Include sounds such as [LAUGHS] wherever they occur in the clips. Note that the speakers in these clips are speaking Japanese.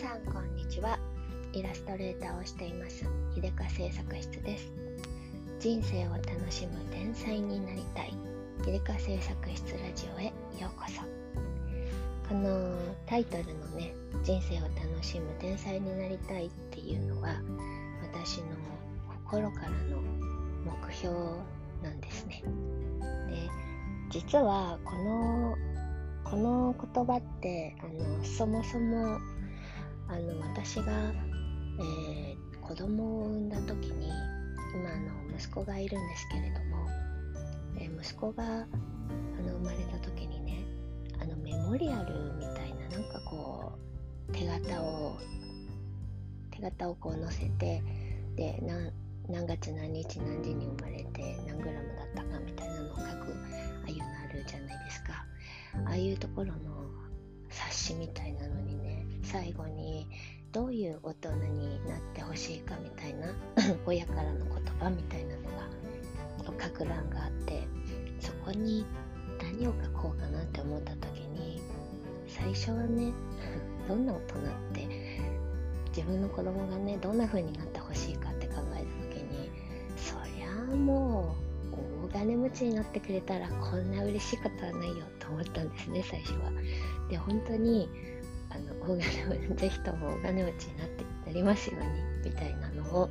さんこんにちは。イラストレーターをしています秀香製作室です。人生を楽しむ天才になりたい秀香製作室ラジオへようこそ。このタイトルのね人生を楽しむ天才になりたいっていうのは私の心からの目標なんですね。で実はこのこの言葉ってあのそもそもあの私が、えー、子供を産んだ時に今の息子がいるんですけれども、えー、息子があの生まれた時にねあのメモリアルみたいななんかこう手形を手形をこう載せてで何何月何日何時に生まれて何グラムだったかみたいなのを書くああいうのあるじゃないですか。ああいうところの冊子みたいなのにね最後にどういう大人になってほしいかみたいな [LAUGHS] 親からの言葉みたいなのが書く欄があってそこに何を書こうかなって思った時に最初はね [LAUGHS] どんな大人って自分の子供がねどんな風になってほしいかって考えた時にそりゃあもう金持ちになってくれたらこんな嬉しいことはないよと思ったんですね最初は。で本当にあの大金持ちぜひとも大金持ちになってなりますようにみたいなのを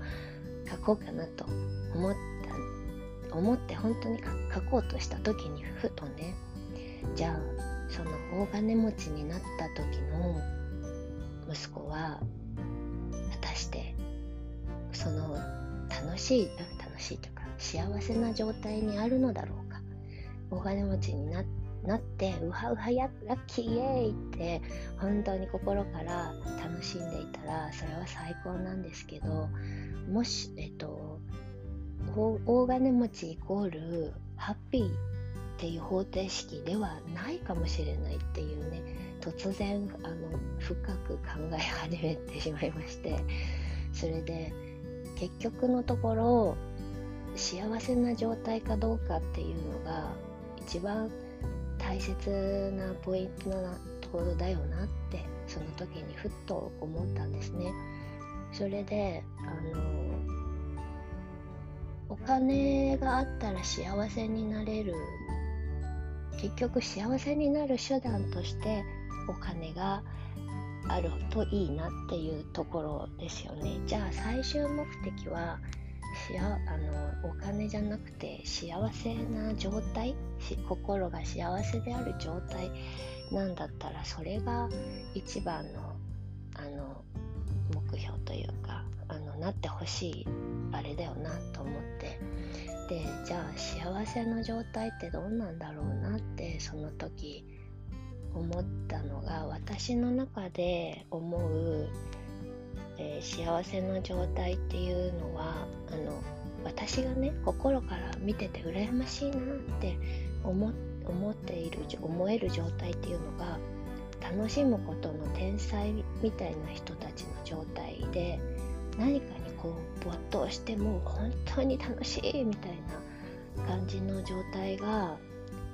書こうかなと思った思って本当に書こうとした時にふとねじゃあその大金持ちになった時の息子は果たしてその楽しい楽しいとか幸せな状態にあるのだろうか。大金持ちになってなってうはうはやラッキーイエーイって本当に心から楽しんでいたらそれは最高なんですけどもしえっと大金持ちイコールハッピーっていう方程式ではないかもしれないっていうね突然あの深く考え始めてしまいましてそれで結局のところ幸せな状態かどうかっていうのが一番大切なポイントなところだよなってその時にふっと思ったんですね。それであのお金があったら幸せになれる結局幸せになる手段としてお金があるといいなっていうところですよね。じゃあ最終目的はしあのお金じゃなくて幸せな状態心が幸せである状態なんだったらそれが一番のあの目標というかあのなってほしいあれだよなと思って。でじゃあ幸せな状態ってどうなんだろうなってその時思ったのが私の中で思うえ、幸せの状態っていうのはあの私がね心から見てて羨ましいなって思っている思える状態っていうのが楽しむことの天才みたいな人たちの状態で何かにこう没頭しても本当に楽しいみたいな感じの状態が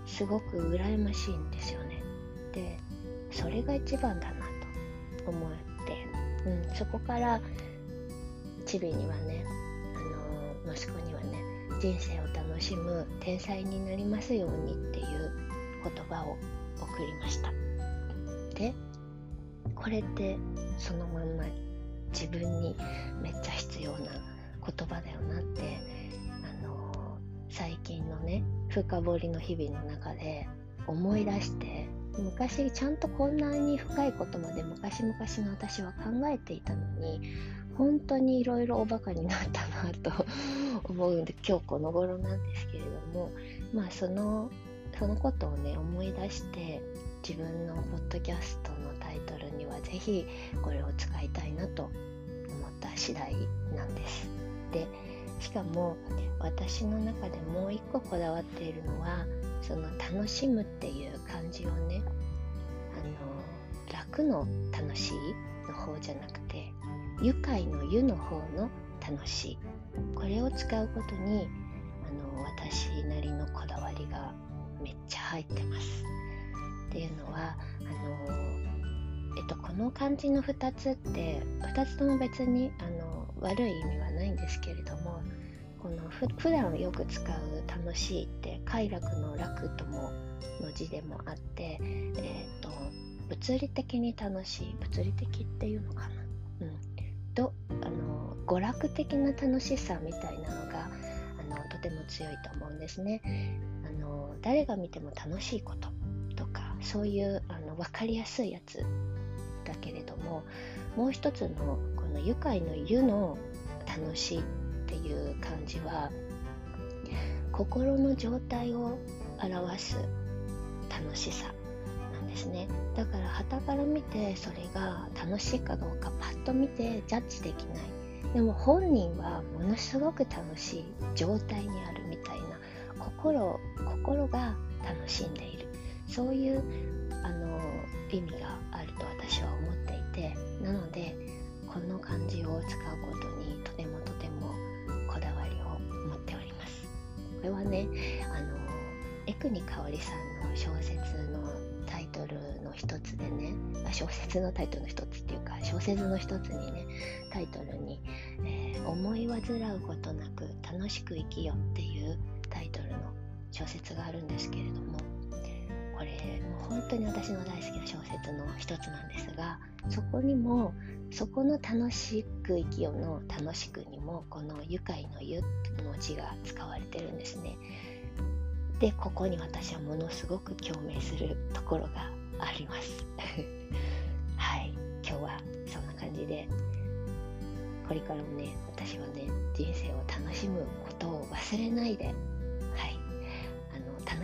すごく羨ましいんですよね。でそれが一番だなと思ってうん、そこからチビにはね、あの息子にはね人生を楽しむ天才になりますようにっていう言葉を送りました。でこれってそのまんま自分にめっちゃ必要な言葉だよなってあの最近のね深掘りの日々の中で思い出して昔ちゃんとこんなに深いことまで昔々の私は考えていたのに本当にいろいろおバカになったなと [LAUGHS] 思うんで今日この頃なんですけれどもまあそのそのことをね思い出して自分のポッドキャストのタイトルにはぜひこれを使いたいなと思った次第なんです。でしかも私の中でもう一個こだわっているのはその楽しむっていう感じをねあの楽の楽しいの方じゃなくて愉快の湯の方の楽しい。これを使うことにあの私なりのこだわりがめっちゃ入ってます。っていうのはあの、この漢字の2つって2つとも別にあの悪い意味はないんですけれどもこのふ普段よく使う「楽しい」って快楽の「楽」ともの字でもあって、えーと、物理的に楽しい物理的っていうのかな、うん、とあの娯楽的な楽しさみたいなのがあのとても強いと思うんですね。あの誰が見ても楽しいこととかそういうあの分かりやすいやつだけれどももう一つのこの愉快の「湯」の楽しいっていう漢字は心の状態を表す楽しさなんですね。だから旗から見てそれが楽しいかどうかパッと見てジャッジできない。でも本人はものすごく楽しい状態にあるみたいな心心が楽しんでいる。そういうあの意味があると私は思っていてなのでこの漢字を使うことにとてもとてもこだわりを持っております。これはねあの江国香織さんの小説のタイトルの一つでね小説のタイトルの一つっていうか小説の一つにねタイトルに、えー、思い煩うことなく楽しく生きよ」っていうタイトルの小説があるんですけれどもれもう本当に私の大好きな小説の一つなんですがそこにもそこの楽しく生きよの楽しくにもこの愉快の湯の字が使われてるんですね。でここに私はものすごく共鳴するところがあります。[LAUGHS] はい。今日はそんな感じでこれからもね私はね人生を楽しむことを忘れないで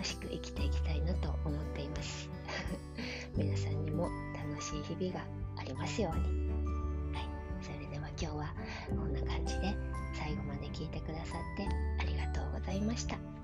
楽しく生きていきたいなと思っています。[LAUGHS] 皆さんにも楽しい日々がありますように。はい。それでは今日はこんな感じで最後まで聞いてくださってありがとうございました。